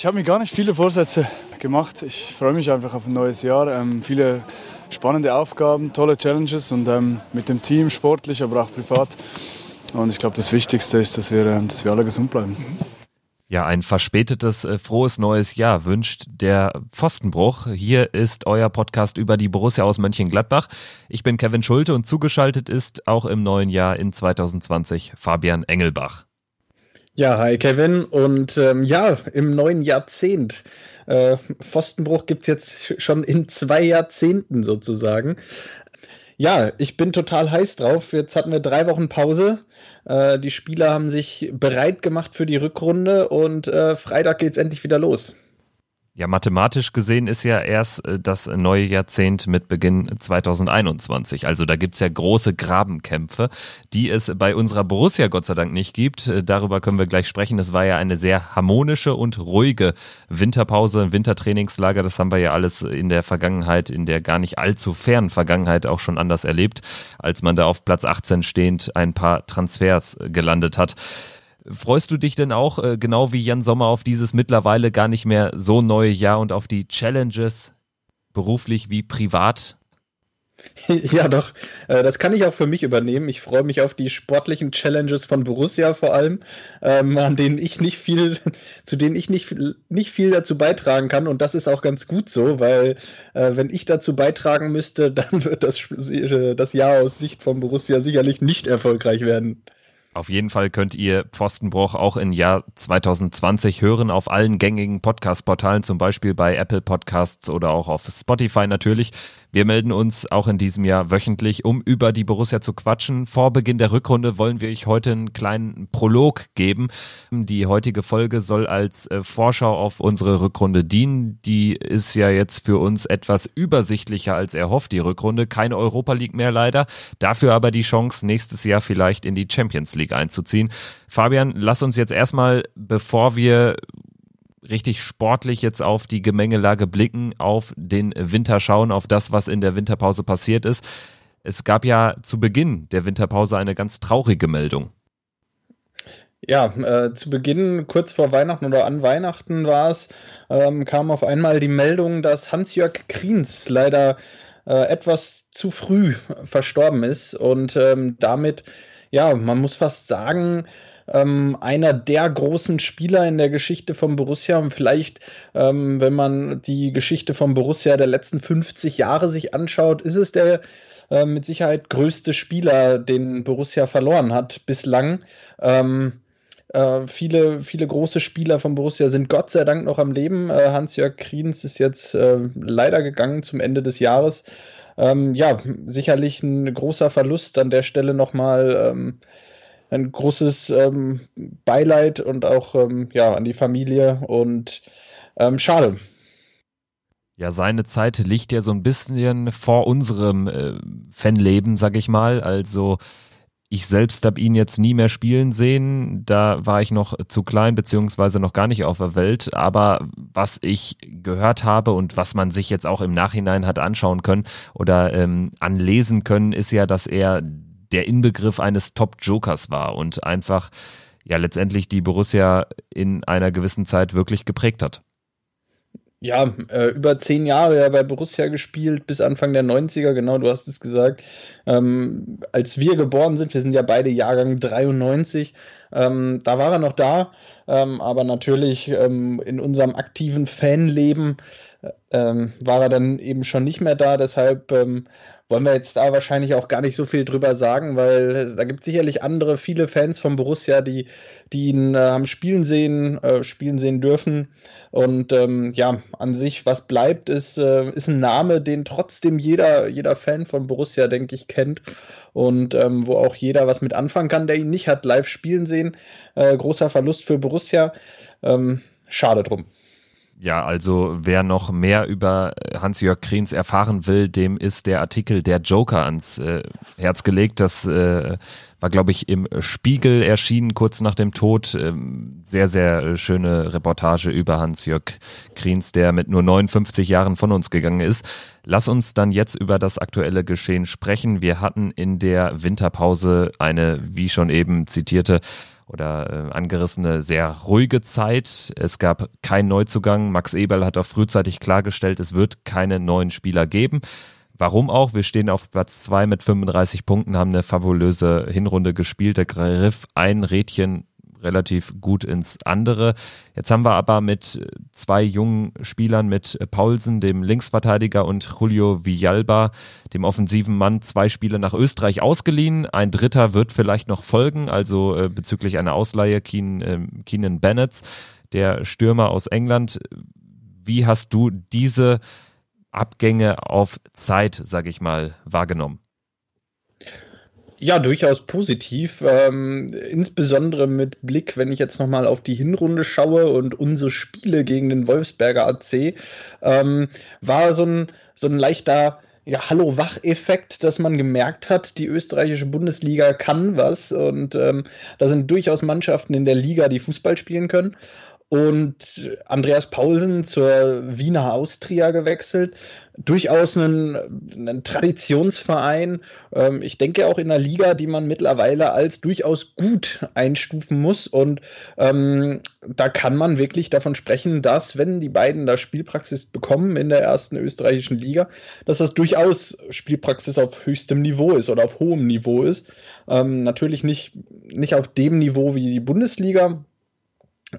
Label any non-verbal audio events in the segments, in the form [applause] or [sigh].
Ich habe mir gar nicht viele Vorsätze gemacht. Ich freue mich einfach auf ein neues Jahr. Ähm, viele spannende Aufgaben, tolle Challenges und ähm, mit dem Team sportlich, aber auch privat. Und ich glaube, das Wichtigste ist, dass wir, ähm, dass wir alle gesund bleiben. Ja, ein verspätetes, äh, frohes neues Jahr wünscht der Pfostenbruch. Hier ist euer Podcast über die Borussia aus Mönchengladbach. Ich bin Kevin Schulte und zugeschaltet ist auch im neuen Jahr in 2020 Fabian Engelbach. Ja, hi Kevin und ähm, ja, im neuen Jahrzehnt. Äh, Pfostenbruch gibt es jetzt schon in zwei Jahrzehnten sozusagen. Ja, ich bin total heiß drauf. Jetzt hatten wir drei Wochen Pause. Äh, die Spieler haben sich bereit gemacht für die Rückrunde und äh, Freitag es endlich wieder los. Ja, mathematisch gesehen ist ja erst äh, das neue Jahrzehnt mit Beginn 2021. Also da gibt's ja große Grabenkämpfe, die es bei unserer Borussia Gott sei Dank nicht gibt. Äh, darüber können wir gleich sprechen. Es war ja eine sehr harmonische und ruhige Winterpause, Wintertrainingslager. Das haben wir ja alles in der Vergangenheit, in der gar nicht allzu fernen Vergangenheit auch schon anders erlebt, als man da auf Platz 18 stehend ein paar Transfers gelandet hat. Freust du dich denn auch, äh, genau wie Jan Sommer, auf dieses mittlerweile gar nicht mehr so neue Jahr und auf die Challenges, beruflich wie privat? [laughs] Ja, doch. Äh, das kann ich auch für mich übernehmen. Ich freue mich auf die sportlichen Challenges von Borussia vor allem, ähm, an denen ich nicht viel, [laughs] zu denen ich nicht, nicht viel dazu beitragen kann. Und das ist auch ganz gut so, weil äh, wenn ich dazu beitragen müsste, [laughs] dann wird das, das Jahr aus Sicht von Borussia sicherlich nicht erfolgreich werden. Auf jeden Fall könnt ihr Pfostenbruch auch im Jahr 2020 hören auf allen gängigen Podcast-Portalen, zum Beispiel bei Apple Podcasts oder auch auf Spotify natürlich. Wir melden uns auch in diesem Jahr wöchentlich, um über die Borussia zu quatschen. Vor Beginn der Rückrunde wollen wir euch heute einen kleinen Prolog geben. Die heutige Folge soll als äh, Vorschau auf unsere Rückrunde dienen. Die ist ja jetzt für uns etwas übersichtlicher als erhofft, die Rückrunde. Keine Europa League mehr leider. Dafür aber die Chance, nächstes Jahr vielleicht in die Champions League einzuziehen. Fabian, lass uns jetzt erstmal, bevor wir richtig sportlich jetzt auf die Gemengelage blicken, auf den Winter schauen, auf das, was in der Winterpause passiert ist. Es gab ja zu Beginn der Winterpause eine ganz traurige Meldung. Ja, äh, zu Beginn, kurz vor Weihnachten oder an Weihnachten war es, ähm, kam auf einmal die Meldung, dass Hans-Jörg Kriens leider äh, etwas zu früh verstorben ist und ähm, damit, ja, man muss fast sagen, ähm, einer der großen Spieler in der Geschichte von Borussia und vielleicht, ähm, wenn man die Geschichte von Borussia der letzten 50 Jahre sich anschaut, ist es der äh, mit Sicherheit größte Spieler, den Borussia verloren hat bislang. Ähm, äh, viele, viele große Spieler von Borussia sind Gott sei Dank noch am Leben. Äh, Hans-Jörg Kriens ist jetzt äh, leider gegangen zum Ende des Jahres. Ähm, ja, sicherlich ein großer Verlust an der Stelle nochmal. Ähm, ein großes ähm, Beileid und auch ähm, ja, an die Familie und ähm, schade. Ja, seine Zeit liegt ja so ein bisschen vor unserem äh, Fanleben, sag ich mal. Also ich selbst habe ihn jetzt nie mehr spielen sehen. Da war ich noch zu klein, beziehungsweise noch gar nicht auf der Welt. Aber was ich gehört habe und was man sich jetzt auch im Nachhinein hat anschauen können oder ähm, anlesen können, ist ja, dass er der Inbegriff eines Top-Jokers war und einfach ja letztendlich die Borussia in einer gewissen Zeit wirklich geprägt hat. Ja, äh, über zehn Jahre ja bei Borussia gespielt, bis Anfang der 90er, genau, du hast es gesagt. Ähm, als wir geboren sind, wir sind ja beide Jahrgang 93, ähm, da war er noch da, ähm, aber natürlich ähm, in unserem aktiven Fanleben äh, ähm, war er dann eben schon nicht mehr da, deshalb ähm, wollen wir jetzt da wahrscheinlich auch gar nicht so viel drüber sagen, weil da gibt es sicherlich andere, viele Fans von Borussia, die, die ihn äh, haben spielen sehen, äh, spielen sehen dürfen. Und ähm, ja, an sich, was bleibt, ist, äh, ist ein Name, den trotzdem jeder, jeder Fan von Borussia, denke ich, kennt. Und ähm, wo auch jeder was mit anfangen kann, der ihn nicht hat live spielen sehen. Äh, großer Verlust für Borussia. Ähm, schade drum. Ja, also wer noch mehr über Hans-Jörg Kriens erfahren will, dem ist der Artikel Der Joker ans äh, Herz gelegt. Das äh, war, glaube ich, im Spiegel erschienen, kurz nach dem Tod. Ähm, sehr, sehr schöne Reportage über Hans-Jörg Kriens, der mit nur 59 Jahren von uns gegangen ist. Lass uns dann jetzt über das aktuelle Geschehen sprechen. Wir hatten in der Winterpause eine, wie schon eben zitierte, oder äh, angerissene sehr ruhige Zeit. Es gab keinen Neuzugang. Max Eberl hat auch frühzeitig klargestellt, es wird keine neuen Spieler geben. Warum auch? Wir stehen auf Platz 2 mit 35 Punkten, haben eine fabulöse Hinrunde gespielt. Der griff ein Rädchen relativ gut ins andere. Jetzt haben wir aber mit zwei jungen Spielern, mit Paulsen, dem Linksverteidiger, und Julio Villalba, dem offensiven Mann, zwei Spiele nach Österreich ausgeliehen. Ein dritter wird vielleicht noch folgen, also äh, bezüglich einer Ausleihe Keen, äh, Keenan Bennett, der Stürmer aus England. Wie hast du diese Abgänge auf Zeit, sage ich mal, wahrgenommen? Ja, durchaus positiv. Ähm, insbesondere mit Blick, wenn ich jetzt nochmal auf die Hinrunde schaue und unsere Spiele gegen den Wolfsberger AC, ähm, war so ein, so ein leichter ja, Hallo-Wach-Effekt, dass man gemerkt hat, die österreichische Bundesliga kann was und ähm, da sind durchaus Mannschaften in der Liga, die Fußball spielen können und Andreas Paulsen zur Wiener Austria gewechselt. Durchaus ein, ein Traditionsverein. Ähm, ich denke auch in einer Liga, die man mittlerweile als durchaus gut einstufen muss. Und ähm, da kann man wirklich davon sprechen, dass, wenn die beiden da Spielpraxis bekommen in der ersten österreichischen Liga, dass das durchaus Spielpraxis auf höchstem Niveau ist oder auf hohem Niveau ist. Ähm, natürlich nicht, nicht auf dem Niveau wie die Bundesliga,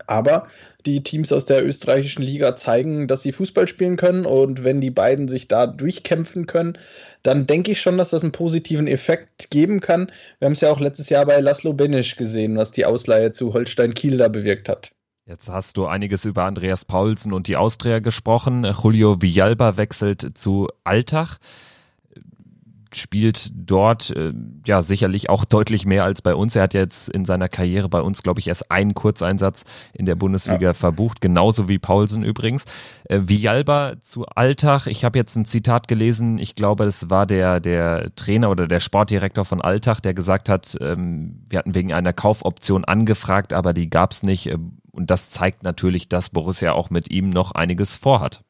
aber die Teams aus der österreichischen Liga zeigen, dass sie Fußball spielen können. Und wenn die beiden sich da durchkämpfen können, dann denke ich schon, dass das einen positiven Effekt geben kann. Wir haben es ja auch letztes Jahr bei Laszlo Benisch gesehen, was die Ausleihe zu Holstein Kiel da bewirkt hat. Jetzt hast du einiges über Andreas Paulsen und die Austria gesprochen. Julio Villalba wechselt zu Altach spielt dort äh, ja sicherlich auch deutlich mehr als bei uns. Er hat jetzt in seiner Karriere bei uns, glaube ich, erst einen Kurzeinsatz in der Bundesliga ja. verbucht, genauso wie Paulsen übrigens. Äh, Vialba zu Alltag. Ich habe jetzt ein Zitat gelesen, ich glaube, das war der, der Trainer oder der Sportdirektor von Alltag, der gesagt hat, ähm, wir hatten wegen einer Kaufoption angefragt, aber die gab es nicht. Äh, und das zeigt natürlich, dass Borussia auch mit ihm noch einiges vorhat.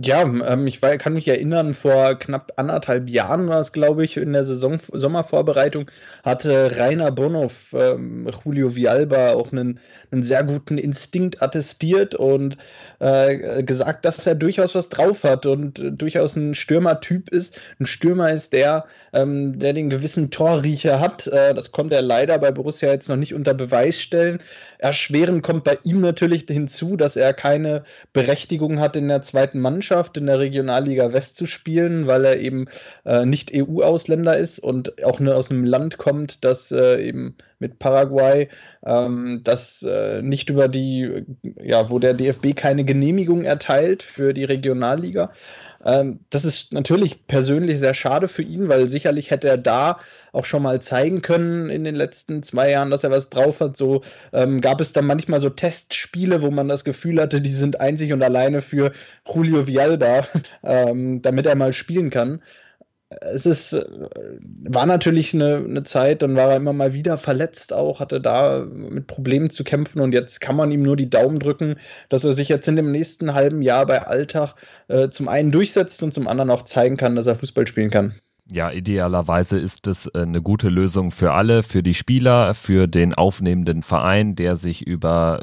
Ja, ähm, ich war, kann mich erinnern, vor knapp anderthalb Jahren war es, glaube ich, in der Saison Sommervorbereitung, hatte Rainer Bonhoff, ähm, Julio Vialba auch einen, einen sehr guten Instinkt attestiert und äh, gesagt, dass er durchaus was drauf hat und äh, durchaus ein Stürmertyp ist. Ein Stürmer ist der, ähm, der den gewissen Torriecher hat. Äh, das konnte er leider bei Borussia jetzt noch nicht unter Beweis stellen. Erschwerend kommt bei ihm natürlich hinzu, dass er keine Berechtigung hat, in der zweiten Mannschaft in der Regionalliga West zu spielen, weil er eben äh, nicht EU-Ausländer ist und auch nur aus einem Land kommt, das äh, eben mit Paraguay, ähm, das nicht über die, ja, wo der DFB keine Genehmigung erteilt für die Regionalliga. Ähm, das ist natürlich persönlich sehr schade für ihn, weil sicherlich hätte er da auch schon mal zeigen können in den letzten zwei Jahren, dass er was drauf hat. So ähm, gab es dann manchmal so Testspiele, wo man das Gefühl hatte, die sind einzig und alleine für Julio Vialda, [laughs] ähm, damit er mal spielen kann es ist, äh, war natürlich eine, eine Zeit, dann war er immer mal wieder verletzt auch, hatte da mit Problemen zu kämpfen und jetzt kann man ihm nur die Daumen drücken, dass er sich jetzt in dem nächsten halben Jahr bei Alltag äh, zum einen durchsetzt und zum anderen auch zeigen kann, dass er Fußball spielen kann. Ja, idealerweise ist es äh, eine gute Lösung für alle, für die Spieler, für den aufnehmenden Verein, der sich über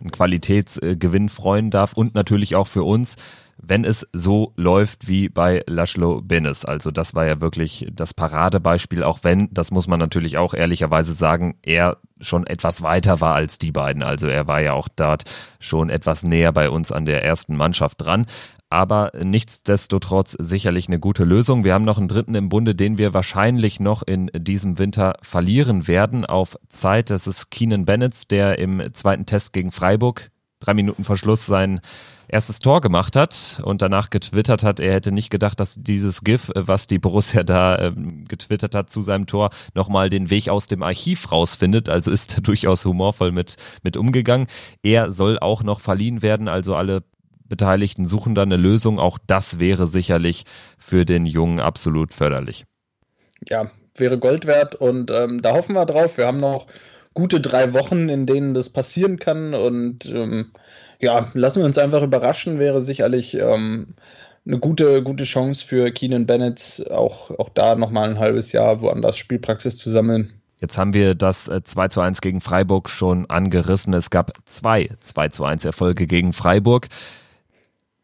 einen Qualitätsgewinn freuen darf und natürlich auch für uns wenn es so läuft wie bei Laszlo Benes. Also das war ja wirklich das Paradebeispiel, auch wenn, das muss man natürlich auch ehrlicherweise sagen, er schon etwas weiter war als die beiden. Also er war ja auch dort schon etwas näher bei uns an der ersten Mannschaft dran. Aber nichtsdestotrotz sicherlich eine gute Lösung. Wir haben noch einen dritten im Bunde, den wir wahrscheinlich noch in diesem Winter verlieren werden auf Zeit. Das ist Keenan Bennett, der im zweiten Test gegen Freiburg drei Minuten Verschluss sein erstes Tor gemacht hat und danach getwittert hat, er hätte nicht gedacht, dass dieses GIF, äh, was die Borussia da ähm, getwittert hat zu seinem Tor, nochmal den Weg aus dem Archiv rausfindet. Also ist [laughs] durchaus humorvoll mit, mit umgegangen. Er soll auch noch verliehen werden, also alle Beteiligten suchen da eine Lösung. Auch das wäre sicherlich für den Jungen absolut förderlich. Ja, wäre Gold wert und ähm, da hoffen wir drauf. Wir haben noch gute drei Wochen, in denen das passieren kann und ähm, ja, lassen wir uns einfach überraschen, wäre sicherlich ähm, eine gute, gute Chance für Keenan Bennett, auch, auch da nochmal ein halbes Jahr woanders Spielpraxis zu sammeln. Jetzt haben wir das 2 äh, zu 1 gegen Freiburg schon angerissen. Es gab zwei 2 zu 1 Erfolge gegen Freiburg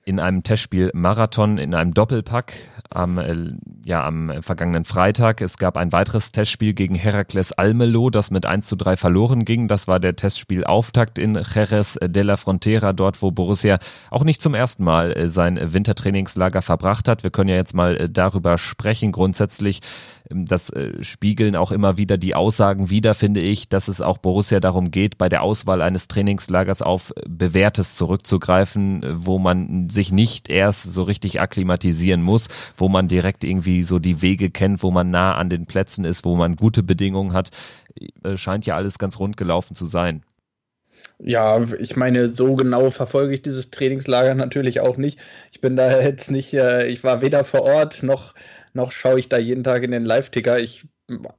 in einem Testspiel Marathon in einem Doppelpack am, äh, ja, am vergangenen Freitag. Es gab ein weiteres Testspiel gegen Herakles Almelo, das mit 1 zu 3 verloren ging. Das war der Testspielauftakt in Jerez de la Frontera, dort wo Borussia auch nicht zum ersten Mal äh, sein Wintertrainingslager verbracht hat. Wir können ja jetzt mal äh, darüber sprechen. Grundsätzlich das spiegeln auch immer wieder die Aussagen wieder, finde ich, dass es auch Borussia darum geht, bei der Auswahl eines Trainingslagers auf Bewährtes zurückzugreifen, wo man sich nicht erst so richtig akklimatisieren muss, wo man direkt irgendwie so die Wege kennt, wo man nah an den Plätzen ist, wo man gute Bedingungen hat. Äh, scheint ja alles ganz rund gelaufen zu sein. Ja, ich meine, so genau verfolge ich dieses Trainingslager natürlich auch nicht. Ich bin da jetzt nicht, äh, ich war weder vor Ort noch, noch schaue ich da jeden Tag in den Live-Ticker. Ich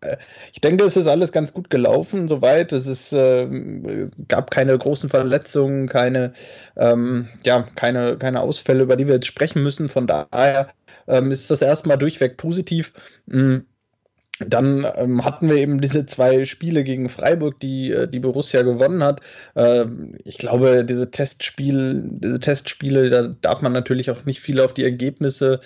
äh, ich denke, es ist alles ganz gut gelaufen, soweit. Es, ist, äh, es gab keine großen Verletzungen, keine, ähm, ja, keine, keine Ausfälle, über die wir jetzt sprechen müssen. Von daher ähm, ist das erstmal durchweg positiv. Mhm. Dann ähm, hatten wir eben diese zwei Spiele gegen Freiburg, die äh, die Borussia gewonnen hat. Ähm, ich glaube, diese Testspiel, diese Testspiele, da darf man natürlich auch nicht viel auf die Ergebnisse,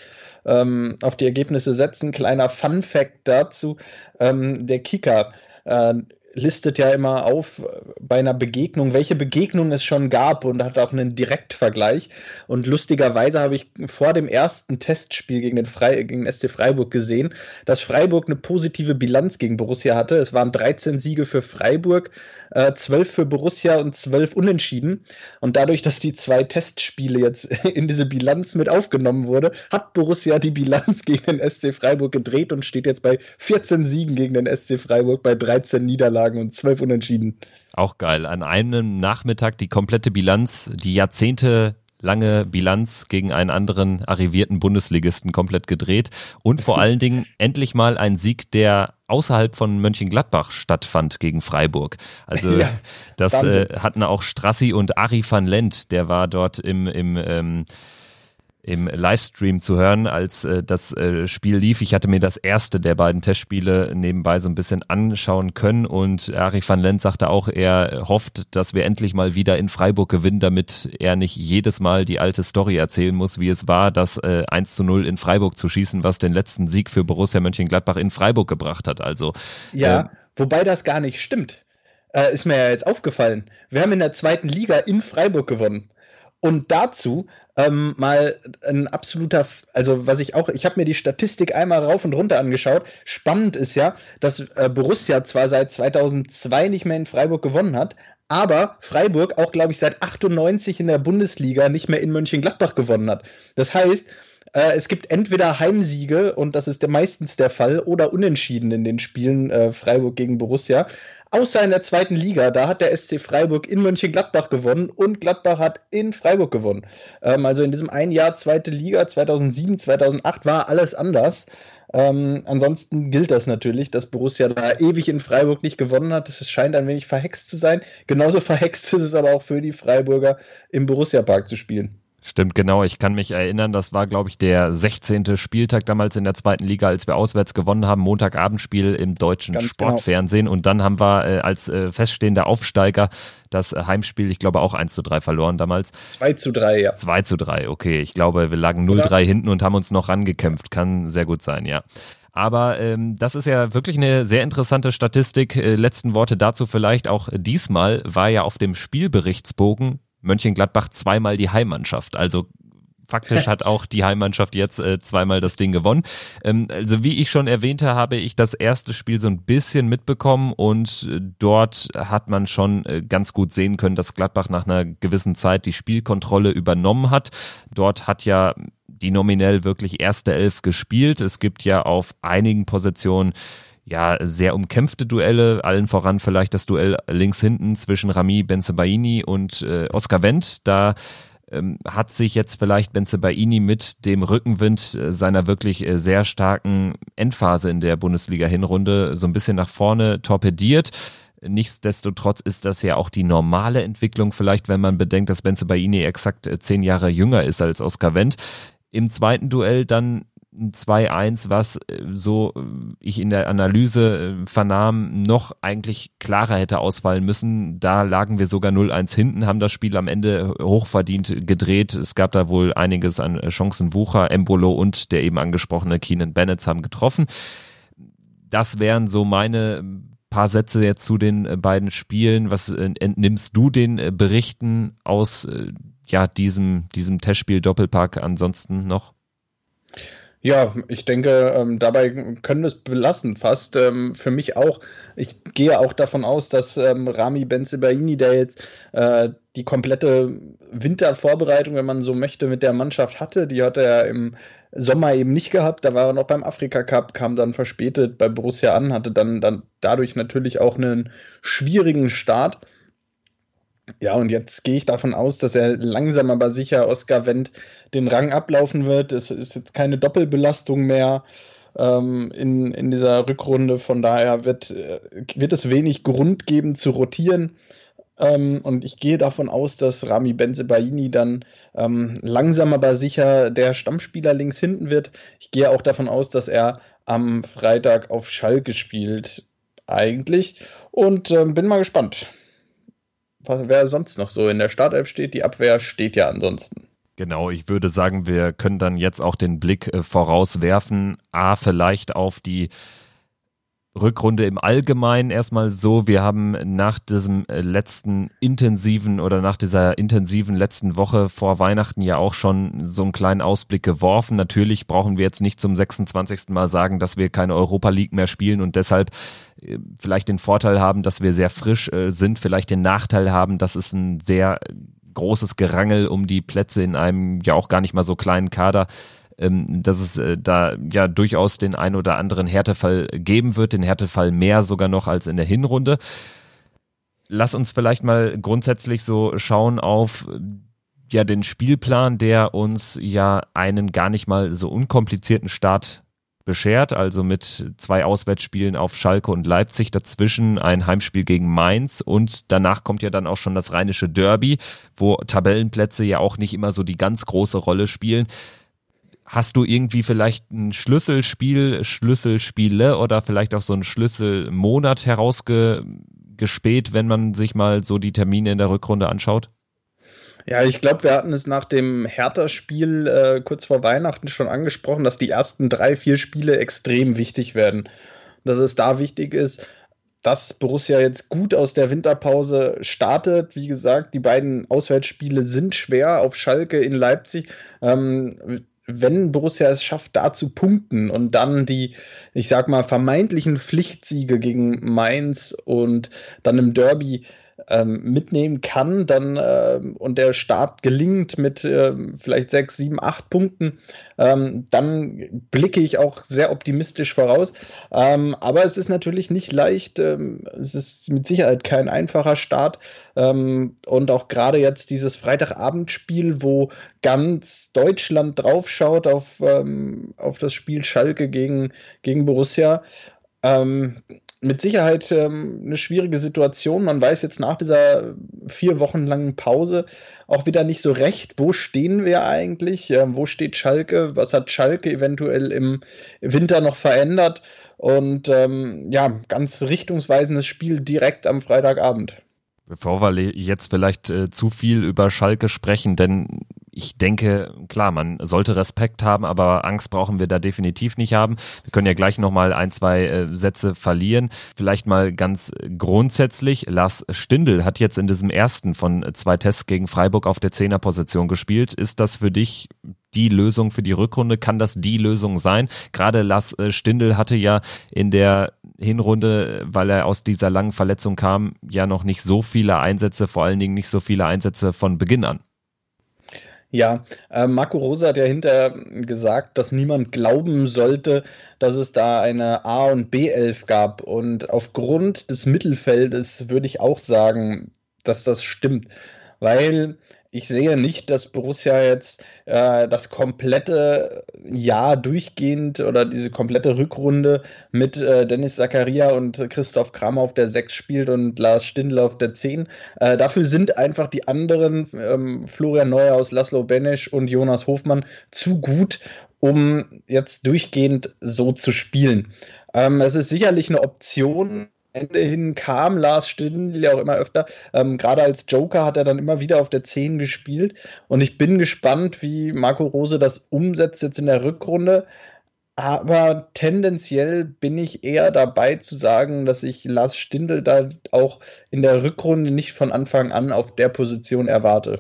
ähm, auf die Ergebnisse setzen. Kleiner Fun Fact dazu: ähm, Der Kicker äh, listet ja immer auf bei einer Begegnung, welche Begegnung es schon gab und hat auch einen Direktvergleich. Und lustigerweise habe ich vor dem ersten Testspiel gegen den, Fre gegen SC Freiburg gesehen, dass Freiburg eine positive Bilanz gegen Borussia hatte. Es waren 13 Siege für Freiburg, äh, 12 für Borussia und 12 Unentschieden. Und dadurch, dass die zwei Testspiele jetzt [laughs] in diese Bilanz mit aufgenommen wurde, hat Borussia die Bilanz gegen den SC Freiburg gedreht und steht jetzt bei 14 Siegen gegen den SC Freiburg, bei 13 Niederlagen und 12 Unentschieden. Auch geil. An einem Nachmittag die komplette Bilanz, die Jahrzehnte lange Bilanz gegen einen anderen arrivierten Bundesligisten komplett gedreht und vor [laughs] allen Dingen endlich mal ein Sieg, der außerhalb von Mönchengladbach stattfand gegen Freiburg. Also [laughs] ja, das äh, hatten auch Strassi und Ari van Lent, der war dort im, im ähm, im Livestream zu hören, als äh, das äh, Spiel lief. Ich hatte mir das erste der beiden Testspiele nebenbei so ein bisschen anschauen können und Ari van Lent sagte auch, er hofft, dass wir endlich mal wieder in Freiburg gewinnen, damit er nicht jedes Mal die alte Story erzählen muss, wie es war, das äh, 1 zu 0 in Freiburg zu schießen, was den letzten Sieg für Borussia Mönchengladbach in Freiburg gebracht hat. Also ja, ähm, wobei das gar nicht stimmt. Äh, ist mir ja jetzt aufgefallen. Wir haben in der zweiten Liga in Freiburg gewonnen. Und dazu ähm, mal ein absoluter, also was ich auch, ich habe mir die Statistik einmal rauf und runter angeschaut. Spannend ist ja, dass äh, Borussia zwar seit 2002 nicht mehr in Freiburg gewonnen hat, aber Freiburg auch, glaube ich, seit 98 in der Bundesliga nicht mehr in Mönchengladbach gewonnen hat. Das heißt, äh, es gibt entweder Heimsiege, und das ist der, meistens der Fall, oder Unentschieden in den Spielen äh, Freiburg gegen Borussia. Außer in der zweiten Liga, da hat der SC Freiburg in Mönchengladbach gewonnen und Gladbach hat in Freiburg gewonnen. Ähm, also in diesem einen Jahr zweite Liga, 2007, 2008 war alles anders. Ähm, ansonsten gilt das natürlich, dass Borussia da ewig in Freiburg nicht gewonnen hat. Es scheint ein wenig verhext zu sein. Genauso [laughs] verhext ist es aber auch für die Freiburger im Borussia Park zu spielen. Stimmt, genau. Ich kann mich erinnern, das war, glaube ich, der 16. Spieltag damals in der zweiten Liga, als wir auswärts gewonnen haben. Montagabendspiel im deutschen Ganz genau. Sportfernsehen. Genau. Und dann haben wir äh, als äh, feststehender Aufsteiger das äh, Heimspiel, ich glaube, auch 1 zu 3 verloren damals. 2 zu 3, ja. 2 zu 3, okay. Ich glaube, wir lagen 0-3 hinten und haben uns noch rangekämpft. Kann sehr gut sein, ja. Aber ähm, das ist ja wirklich eine sehr interessante Statistik. Äh, letzten Worte dazu vielleicht auch diesmal war ja auf dem Spielberichtsbogen Mönchengladbach zweimal die Heimmannschaft. Also faktisch hat auch die Heimmannschaft jetzt äh, zweimal das Ding gewonnen. Ähm, also wie ich schon erwähnte, habe ich das erste Spiel so ein bisschen mitbekommen und äh, dort hat man schon äh, ganz gut sehen können, dass Gladbach nach einer gewissen Zeit die Spielkontrolle übernommen hat. Dort hat ja die nominell wirklich erste Elf gespielt. Es gibt ja auf einigen Positionen ja, sehr umkämpfte Duelle, allen voran vielleicht das Duell links hinten zwischen Rami Benzebaini und äh, Oscar Wendt. Da ähm, hat sich jetzt vielleicht Benzebaini mit dem Rückenwind äh, seiner wirklich äh, sehr starken Endphase in der Bundesliga-Hinrunde so ein bisschen nach vorne torpediert. Nichtsdestotrotz ist das ja auch die normale Entwicklung, vielleicht wenn man bedenkt, dass Benze Baini exakt äh, zehn Jahre jünger ist als Oscar Wendt. Im zweiten Duell dann ein 2-1, was äh, so äh, ich in der Analyse äh, vernahm, noch eigentlich klarer hätte ausfallen müssen. Da lagen wir sogar 0-1 hinten, haben das Spiel am Ende hochverdient gedreht. Es gab da wohl einiges an Chancenwucher. Embolo und der eben angesprochene Keenan Bennett haben getroffen. Das wären so meine paar Sätze jetzt zu den beiden Spielen. Was entnimmst du den Berichten aus ja, diesem, diesem Testspiel Doppelpack ansonsten noch? Ja, ich denke, ähm, dabei können wir es belassen fast. Ähm, für mich auch. Ich gehe auch davon aus, dass ähm, Rami Benzebaini, der jetzt äh, die komplette Wintervorbereitung, wenn man so möchte, mit der Mannschaft hatte, die hat er im Sommer eben nicht gehabt. Da war er noch beim Afrika Cup, kam dann verspätet bei Borussia an, hatte dann, dann dadurch natürlich auch einen schwierigen Start. Ja, und jetzt gehe ich davon aus, dass er langsam aber sicher Oscar Wendt den Rang ablaufen wird. Es ist jetzt keine Doppelbelastung mehr ähm, in, in dieser Rückrunde. Von daher wird, äh, wird es wenig Grund geben zu rotieren. Ähm, und ich gehe davon aus, dass Rami Benzebaini dann ähm, langsam aber sicher der Stammspieler links hinten wird. Ich gehe auch davon aus, dass er am Freitag auf Schalke spielt, eigentlich. Und ähm, bin mal gespannt wer sonst noch so in der Startelf steht. Die Abwehr steht ja ansonsten. Genau, ich würde sagen, wir können dann jetzt auch den Blick äh, vorauswerfen. A, vielleicht auf die Rückrunde im Allgemeinen erstmal so. Wir haben nach diesem äh, letzten intensiven oder nach dieser intensiven letzten Woche vor Weihnachten ja auch schon so einen kleinen Ausblick geworfen. Natürlich brauchen wir jetzt nicht zum 26. Mal sagen, dass wir keine Europa League mehr spielen und deshalb äh, vielleicht den Vorteil haben, dass wir sehr frisch äh, sind, vielleicht den Nachteil haben, dass es ein sehr großes Gerangel um die Plätze in einem ja auch gar nicht mal so kleinen Kader ähm, dass es äh, da ja durchaus den ein oder anderen Härtefall geben wird, den Härtefall mehr sogar noch als in der Hinrunde. Lass uns vielleicht mal grundsätzlich so schauen auf ja den Spielplan, der uns ja einen gar nicht mal so unkomplizierten Start beschert, also mit zwei Auswärtsspielen auf Schalke und Leipzig dazwischen, ein Heimspiel gegen Mainz und danach kommt ja dann auch schon das rheinische Derby, wo Tabellenplätze ja auch nicht immer so die ganz große Rolle spielen. Hast du irgendwie vielleicht ein Schlüsselspiel, Schlüsselspiele oder vielleicht auch so einen Schlüsselmonat herausgespäht, wenn man sich mal so die Termine in der Rückrunde anschaut? Ja, ich glaube, wir hatten es nach dem Hertha-Spiel äh, kurz vor Weihnachten schon angesprochen, dass die ersten drei, vier Spiele extrem wichtig werden. Dass es da wichtig ist, dass Borussia jetzt gut aus der Winterpause startet. Wie gesagt, die beiden Auswärtsspiele sind schwer auf Schalke in Leipzig. Ähm, wenn Borussia es schafft, da zu punkten und dann die, ich sag mal, vermeintlichen Pflichtsiege gegen Mainz und dann im Derby ähm, mitnehmen kann, dann äh, und der Start gelingt mit äh, vielleicht sechs, sieben, acht Punkten, ähm, dann blicke ich auch sehr optimistisch voraus. Ähm, aber es ist natürlich nicht leicht. Ähm, es ist mit Sicherheit kein einfacher Start. Ähm, und auch gerade jetzt dieses Freitagabendspiel, wo ganz Deutschland draufschaut auf, ähm, auf das Spiel Schalke gegen, gegen Borussia. Ähm, mit Sicherheit ähm, eine schwierige Situation. Man weiß jetzt nach dieser vier Wochen langen Pause auch wieder nicht so recht, wo stehen wir eigentlich, ähm, wo steht Schalke, was hat Schalke eventuell im Winter noch verändert und ähm, ja, ganz richtungsweisendes Spiel direkt am Freitagabend. Bevor wir jetzt vielleicht äh, zu viel über Schalke sprechen, denn ich denke, klar, man sollte Respekt haben, aber Angst brauchen wir da definitiv nicht haben. Wir können ja gleich nochmal ein, zwei äh, Sätze verlieren. Vielleicht mal ganz grundsätzlich. Lars Stindl hat jetzt in diesem ersten von zwei Tests gegen Freiburg auf der Zehnerposition gespielt. Ist das für dich die Lösung für die Rückrunde? Kann das die Lösung sein? Gerade Lars äh, Stindl hatte ja in der Hinrunde, weil er aus dieser langen Verletzung kam, ja noch nicht so viele Einsätze, vor allen Dingen nicht so viele Einsätze von Beginn an. Ja, äh, Marco Rosa hat ja hinterher gesagt, dass niemand glauben sollte, dass es da eine A- und B-Elf gab. Und aufgrund des Mittelfeldes würde ich auch sagen, dass das stimmt. Weil ich sehe nicht, dass Borussia jetzt äh, das komplette Jahr durchgehend oder diese komplette Rückrunde mit äh, Dennis Zakaria und Christoph Kramer auf der 6 spielt und Lars Stindl auf der 10. Äh, dafür sind einfach die anderen, ähm, Florian Neuer aus Laszlo Benesch und Jonas Hofmann, zu gut, um jetzt durchgehend so zu spielen. Ähm, es ist sicherlich eine Option, Ende hin kam Lars Stindl ja auch immer öfter. Ähm, Gerade als Joker hat er dann immer wieder auf der 10 gespielt. Und ich bin gespannt, wie Marco Rose das umsetzt jetzt in der Rückrunde. Aber tendenziell bin ich eher dabei zu sagen, dass ich Lars Stindl da auch in der Rückrunde nicht von Anfang an auf der Position erwarte.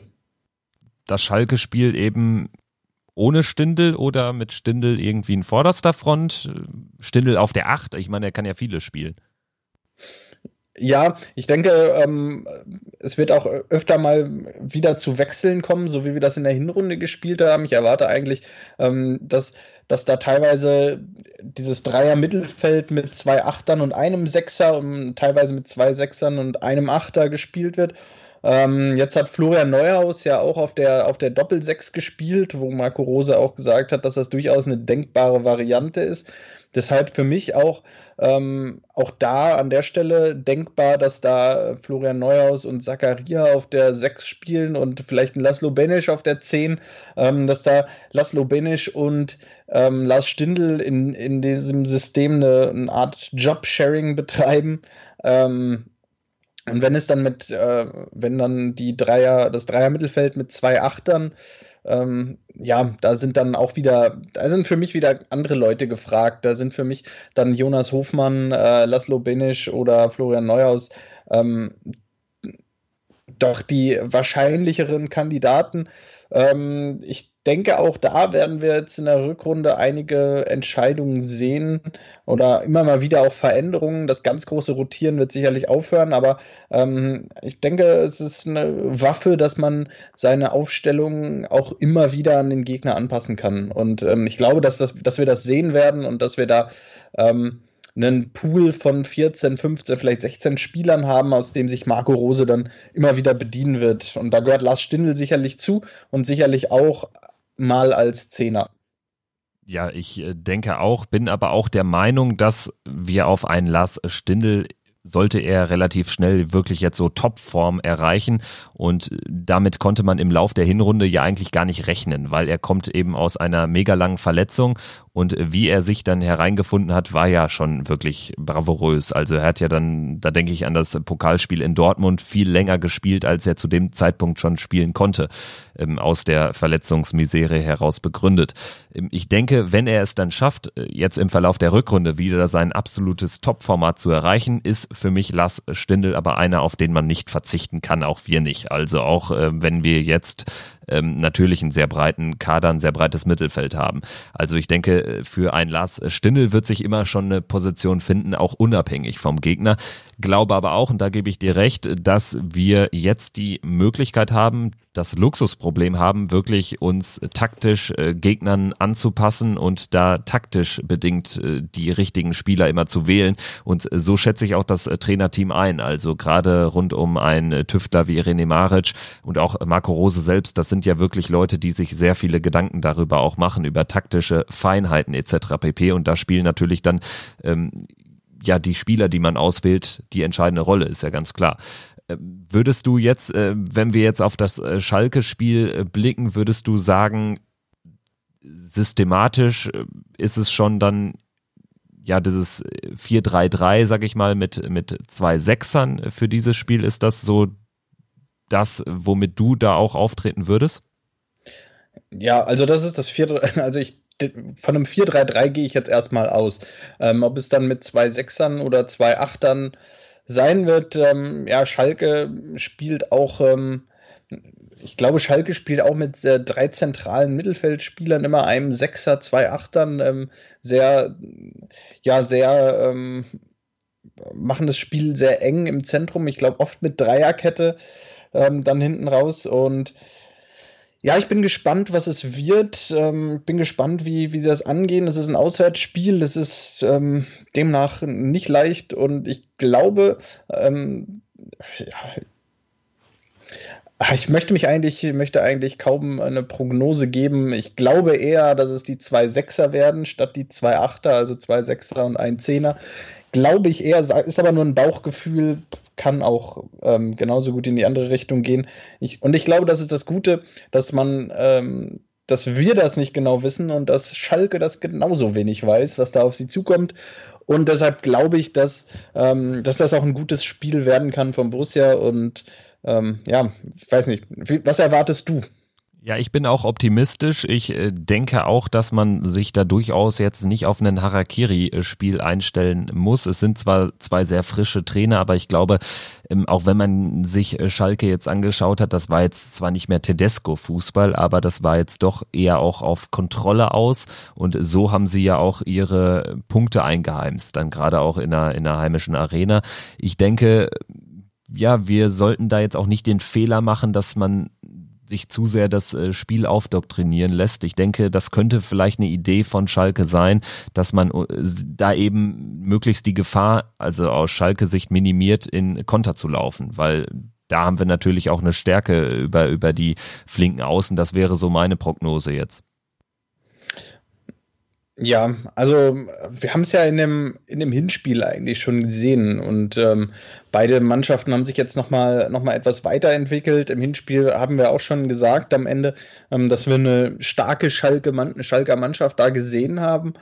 Das Schalke-Spiel eben ohne Stindel oder mit Stindel irgendwie in vorderster Front? Stindel auf der 8? Ich meine, er kann ja viele spielen. Ja, ich denke, ähm, es wird auch öfter mal wieder zu Wechseln kommen, so wie wir das in der Hinrunde gespielt haben. Ich erwarte eigentlich, ähm, dass, dass da teilweise dieses Dreier-Mittelfeld mit zwei Achtern und einem Sechser und teilweise mit zwei Sechsern und einem Achter gespielt wird. Ähm, jetzt hat Florian Neuhaus ja auch auf der, auf der Doppelsechs gespielt, wo Marco Rose auch gesagt hat, dass das durchaus eine denkbare Variante ist. Deshalb für mich auch, ähm, auch da an der Stelle denkbar, dass da Florian Neuhaus und Zakaria auf der 6 spielen und vielleicht ein Laszlo Benisch auf der 10, ähm, dass da Laszlo Benisch und ähm, Lars Stindl in, in diesem System eine, eine Art Job-Sharing betreiben. Ähm, und wenn es dann mit, äh, wenn dann die Dreier, das Dreier-Mittelfeld mit zwei Achtern ähm, ja, da sind dann auch wieder, da sind für mich wieder andere Leute gefragt. Da sind für mich dann Jonas Hofmann, äh, Laszlo Benisch oder Florian Neuhaus ähm, doch die wahrscheinlicheren Kandidaten. Ähm, ich denke, auch da werden wir jetzt in der Rückrunde einige Entscheidungen sehen oder immer mal wieder auch Veränderungen. Das ganz große Rotieren wird sicherlich aufhören, aber ähm, ich denke, es ist eine Waffe, dass man seine Aufstellung auch immer wieder an den Gegner anpassen kann. Und ähm, ich glaube, dass, das, dass wir das sehen werden und dass wir da ähm, einen Pool von 14, 15, vielleicht 16 Spielern haben, aus dem sich Marco Rose dann immer wieder bedienen wird. Und da gehört Lars Stindl sicherlich zu und sicherlich auch mal als Zehner. Ja, ich äh, denke auch, bin aber auch der Meinung, dass wir auf einen Lars Stindl sollte er relativ schnell wirklich jetzt so Topform erreichen. Und damit konnte man im Lauf der Hinrunde ja eigentlich gar nicht rechnen, weil er kommt eben aus einer mega langen Verletzung und wie er sich dann hereingefunden hat, war ja schon wirklich bravourös. Also er hat ja dann, da denke ich an das Pokalspiel in Dortmund, viel länger gespielt, als er zu dem Zeitpunkt schon spielen konnte, ähm, aus der Verletzungsmisere heraus begründet. Ähm, ich denke, wenn er es dann schafft, äh, jetzt im Verlauf der Rückrunde wieder sein absolutes Topformat zu erreichen, ist für mich Lars Stindl aber einer, auf den man nicht verzichten kann, auch wir nicht. Also auch äh, wenn wir jetzt ähm, natürlich einen sehr breiten Kader, ein sehr breites Mittelfeld haben. Also ich denke, für ein Lars Stindl wird sich immer schon eine Position finden, auch unabhängig vom Gegner. Glaube aber auch, und da gebe ich dir recht, dass wir jetzt die Möglichkeit haben, das Luxusproblem haben, wirklich uns taktisch äh, Gegnern anzupassen und da taktisch bedingt äh, die richtigen Spieler immer zu wählen. Und so schätze ich auch das äh, Trainerteam ein. Also gerade rund um einen Tüftler wie René Maric und auch Marco Rose selbst, das sind ja wirklich Leute, die sich sehr viele Gedanken darüber auch machen, über taktische Feinheiten etc. pp. Und da spielen natürlich dann ähm, ja die Spieler, die man auswählt, die entscheidende Rolle, ist ja ganz klar. Äh, würdest du jetzt, äh, wenn wir jetzt auf das äh, Schalke-Spiel blicken, würdest du sagen, systematisch ist es schon dann ja, dieses 4-3-3, sag ich mal, mit, mit zwei Sechsern für dieses Spiel, ist das so das, womit du da auch auftreten würdest? Ja, also das ist das 4 [laughs] also ich von einem 4-3-3 gehe ich jetzt erstmal aus. Ähm, ob es dann mit zwei Sechsern oder zwei Achtern sein wird, ähm, ja, Schalke spielt auch, ähm, ich glaube, Schalke spielt auch mit äh, drei zentralen Mittelfeldspielern, immer einem Sechser, zwei Achtern, ähm, sehr, ja, sehr, ähm, machen das Spiel sehr eng im Zentrum. Ich glaube, oft mit Dreierkette ähm, dann hinten raus und ja, ich bin gespannt, was es wird. Ähm, bin gespannt, wie, wie sie das angehen. Es ist ein Auswärtsspiel, es ist ähm, demnach nicht leicht und ich glaube, ähm, ja, ich möchte mich eigentlich, möchte eigentlich kaum eine Prognose geben. Ich glaube eher, dass es die zwei Sechser werden, statt die zwei Achter, also zwei Sechser und ein Zehner. Glaube ich eher, ist aber nur ein Bauchgefühl kann auch ähm, genauso gut in die andere Richtung gehen. Ich, und ich glaube, das ist das Gute, dass man ähm, dass wir das nicht genau wissen und dass Schalke das genauso wenig weiß, was da auf sie zukommt. Und deshalb glaube ich, dass, ähm, dass das auch ein gutes Spiel werden kann von Borussia. Und ähm, ja, ich weiß nicht, was erwartest du? Ja, ich bin auch optimistisch. Ich äh, denke auch, dass man sich da durchaus jetzt nicht auf einen Harakiri-Spiel einstellen muss. Es sind zwar zwei sehr frische Trainer, aber ich glaube, ähm, auch wenn man sich äh, Schalke jetzt angeschaut hat, das war jetzt zwar nicht mehr Tedesco-Fußball, aber das war jetzt doch eher auch auf Kontrolle aus. Und so haben sie ja auch ihre Punkte eingeheimst, dann gerade auch in der, in der heimischen Arena. Ich denke, ja, wir sollten da jetzt auch nicht den Fehler machen, dass man sich zu sehr das äh, Spiel aufdoktrinieren lässt. Ich denke, das könnte vielleicht eine Idee von Schalke sein, dass man äh, da eben möglichst die Gefahr, also aus Schalke-Sicht minimiert, in Konter zu laufen, weil da haben wir natürlich auch eine Stärke über, über die flinken Außen. Das wäre so meine Prognose jetzt. Ja, also wir haben es ja in dem, in dem Hinspiel eigentlich schon gesehen und ähm, beide Mannschaften haben sich jetzt nochmal noch mal etwas weiterentwickelt. Im Hinspiel haben wir auch schon gesagt am Ende, ähm, dass wir eine starke Schalke, Schalker Mannschaft da gesehen haben.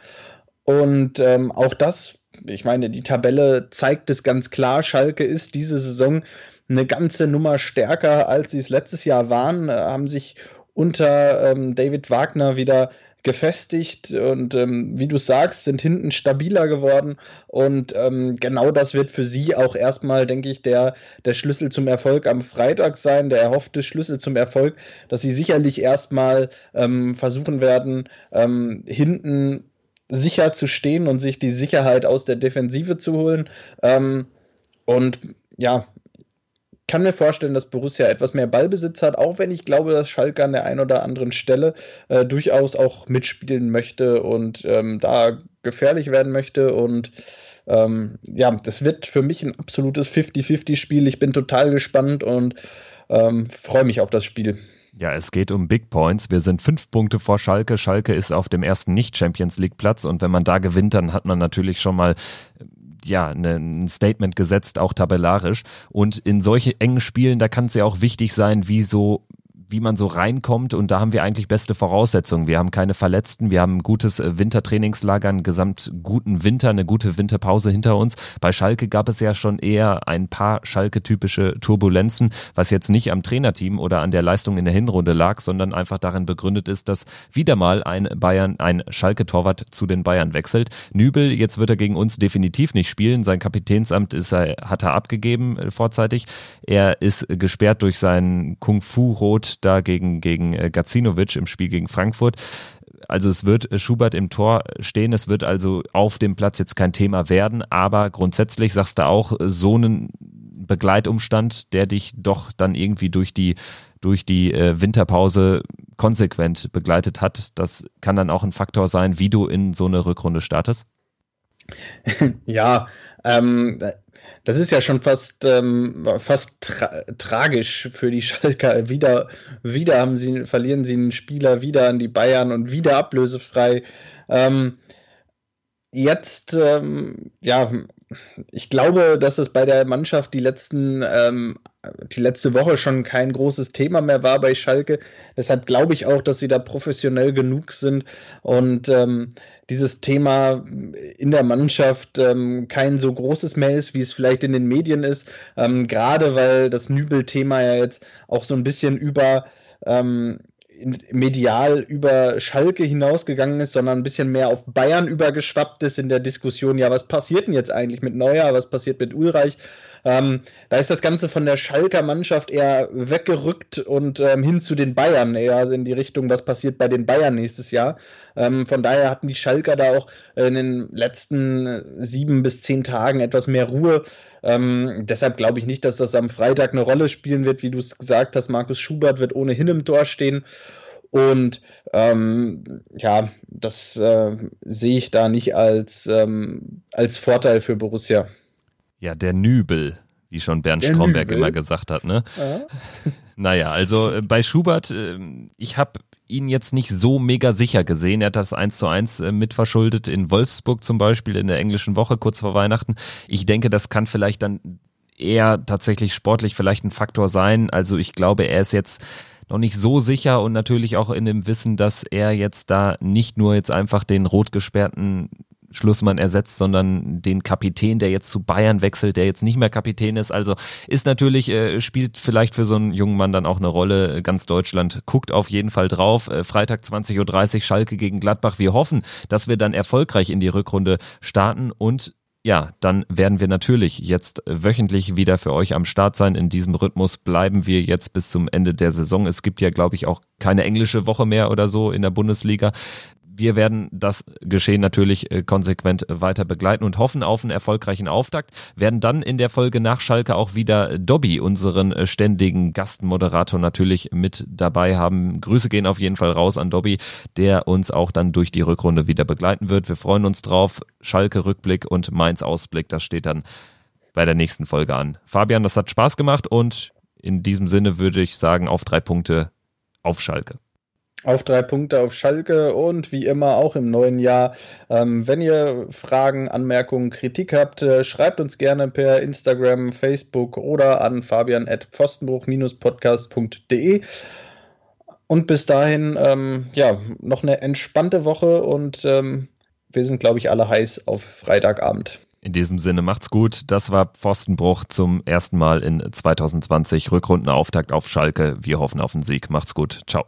Und ähm, auch das, ich meine, die Tabelle zeigt es ganz klar, Schalke ist diese Saison eine ganze Nummer stärker, als sie es letztes Jahr waren, äh, haben sich unter ähm, David Wagner wieder gefestigt und ähm, wie du sagst, sind hinten stabiler geworden und ähm, genau das wird für sie auch erstmal, denke ich, der, der Schlüssel zum Erfolg am Freitag sein, der erhoffte Schlüssel zum Erfolg, dass sie sicherlich erstmal ähm, versuchen werden, ähm, hinten sicher zu stehen und sich die Sicherheit aus der Defensive zu holen. Ähm, und ja, kann mir vorstellen, dass Borussia etwas mehr Ballbesitz hat, auch wenn ich glaube, dass Schalke an der einen oder anderen Stelle äh, durchaus auch mitspielen möchte und ähm, da gefährlich werden möchte. Und ähm, ja, das wird für mich ein absolutes 50-50-Spiel. Ich bin total gespannt und ähm, freue mich auf das Spiel. Ja, es geht um Big Points. Wir sind fünf Punkte vor Schalke. Schalke ist auf dem ersten Nicht-Champions League-Platz und wenn man da gewinnt, dann hat man natürlich schon mal ja, ne, ein Statement gesetzt, auch tabellarisch. Und in solche engen Spielen, da kann es ja auch wichtig sein, wie so wie man so reinkommt und da haben wir eigentlich beste Voraussetzungen. Wir haben keine Verletzten, wir haben ein gutes äh, Wintertrainingslager, einen gesamt guten Winter, eine gute Winterpause hinter uns. Bei Schalke gab es ja schon eher ein paar Schalke-typische Turbulenzen, was jetzt nicht am Trainerteam oder an der Leistung in der Hinrunde lag, sondern einfach darin begründet ist, dass wieder mal ein Bayern, ein Schalke-Torwart zu den Bayern wechselt. Nübel, jetzt wird er gegen uns definitiv nicht spielen. Sein Kapitänsamt ist er, hat er abgegeben äh, vorzeitig. Er ist gesperrt durch seinen Kung-Fu-Rot da gegen, gegen äh, Gacinovic im Spiel gegen Frankfurt. Also es wird äh, Schubert im Tor stehen, es wird also auf dem Platz jetzt kein Thema werden, aber grundsätzlich sagst du auch, so einen Begleitumstand, der dich doch dann irgendwie durch die, durch die äh, Winterpause konsequent begleitet hat, das kann dann auch ein Faktor sein, wie du in so eine Rückrunde startest? [laughs] Ja, ähm, das ist ja schon fast, ähm, fast tra tragisch für die Schalker. Wieder, wieder haben sie, verlieren sie einen Spieler wieder an die Bayern und wieder ablösefrei. Ähm, jetzt, ähm, ja, ich glaube, dass es bei der Mannschaft die letzten, ähm, die letzte Woche schon kein großes Thema mehr war bei Schalke. Deshalb glaube ich auch, dass sie da professionell genug sind und ähm, dieses Thema in der Mannschaft ähm, kein so großes mehr ist, wie es vielleicht in den Medien ist. Ähm, Gerade weil das Nübel-Thema ja jetzt auch so ein bisschen über ähm, medial über Schalke hinausgegangen ist, sondern ein bisschen mehr auf Bayern übergeschwappt ist in der Diskussion, ja, was passiert denn jetzt eigentlich mit Neuer, was passiert mit Ulreich? Ähm, da ist das Ganze von der Schalker Mannschaft eher weggerückt und ähm, hin zu den Bayern, eher in die Richtung, was passiert bei den Bayern nächstes Jahr. Ähm, von daher hatten die Schalker da auch in den letzten sieben bis zehn Tagen etwas mehr Ruhe. Ähm, deshalb glaube ich nicht, dass das am Freitag eine Rolle spielen wird, wie du es gesagt hast. Markus Schubert wird ohnehin im Tor stehen. Und ähm, ja, das äh, sehe ich da nicht als, ähm, als Vorteil für Borussia. Ja, der Nübel, wie schon Bernd der Stromberg Nübel. immer gesagt hat, ne? Ja. [laughs] Naja, also äh, bei Schubert, äh, ich habe ihn jetzt nicht so mega sicher gesehen. Er hat das 1 zu 1 äh, mitverschuldet in Wolfsburg zum Beispiel in der englischen Woche kurz vor Weihnachten. Ich denke, das kann vielleicht dann eher tatsächlich sportlich vielleicht ein Faktor sein. Also ich glaube, er ist jetzt noch nicht so sicher und natürlich auch in dem Wissen, dass er jetzt da nicht nur jetzt einfach den rot gesperrten Schlussmann ersetzt, sondern den Kapitän, der jetzt zu Bayern wechselt, der jetzt nicht mehr Kapitän ist. Also ist natürlich, äh, spielt vielleicht für so einen jungen Mann dann auch eine Rolle. Ganz Deutschland guckt auf jeden Fall drauf. Äh, Freitag 20.30 Uhr Schalke gegen Gladbach. Wir hoffen, dass wir dann erfolgreich in die Rückrunde starten und ja, dann werden wir natürlich jetzt wöchentlich wieder für euch am Start sein. In diesem Rhythmus bleiben wir jetzt bis zum Ende der Saison. Es gibt ja, glaube ich, auch keine englische Woche mehr oder so in der Bundesliga wir werden das Geschehen natürlich äh, konsequent weiter begleiten und hoffen auf einen erfolgreichen Auftakt. Werden dann in der Folge nach Schalke auch wieder Dobby, unseren äh, ständigen Gastmoderator, natürlich mit dabei haben. Grüße gehen auf jeden Fall raus an Dobby, der uns auch dann durch die Rückrunde wieder begleiten wird. Wir freuen uns drauf. Schalke Rückblick und Mainz Ausblick, das steht dann bei der nächsten Folge an. Fabian, das hat Spaß gemacht und in diesem Sinne würde ich sagen, auf drei Punkte auf Schalke auf drei Punkte auf Schalke und wie immer auch im neuen Jahr. Ähm, wenn ihr Fragen, Anmerkungen, Kritik habt, äh, schreibt uns gerne per Instagram, Facebook oder an fabian.pfostenbruch-podcast.de. Und bis dahin, ähm, ja, noch eine entspannte Woche und ähm, wir sind, glaube ich, alle heiß auf Freitagabend. In diesem Sinne macht's gut. Das war Pfostenbruch zum ersten Mal in 2020. Rückrundenauftakt auf Schalke. Wir hoffen auf den Sieg. Macht's gut. Ciao.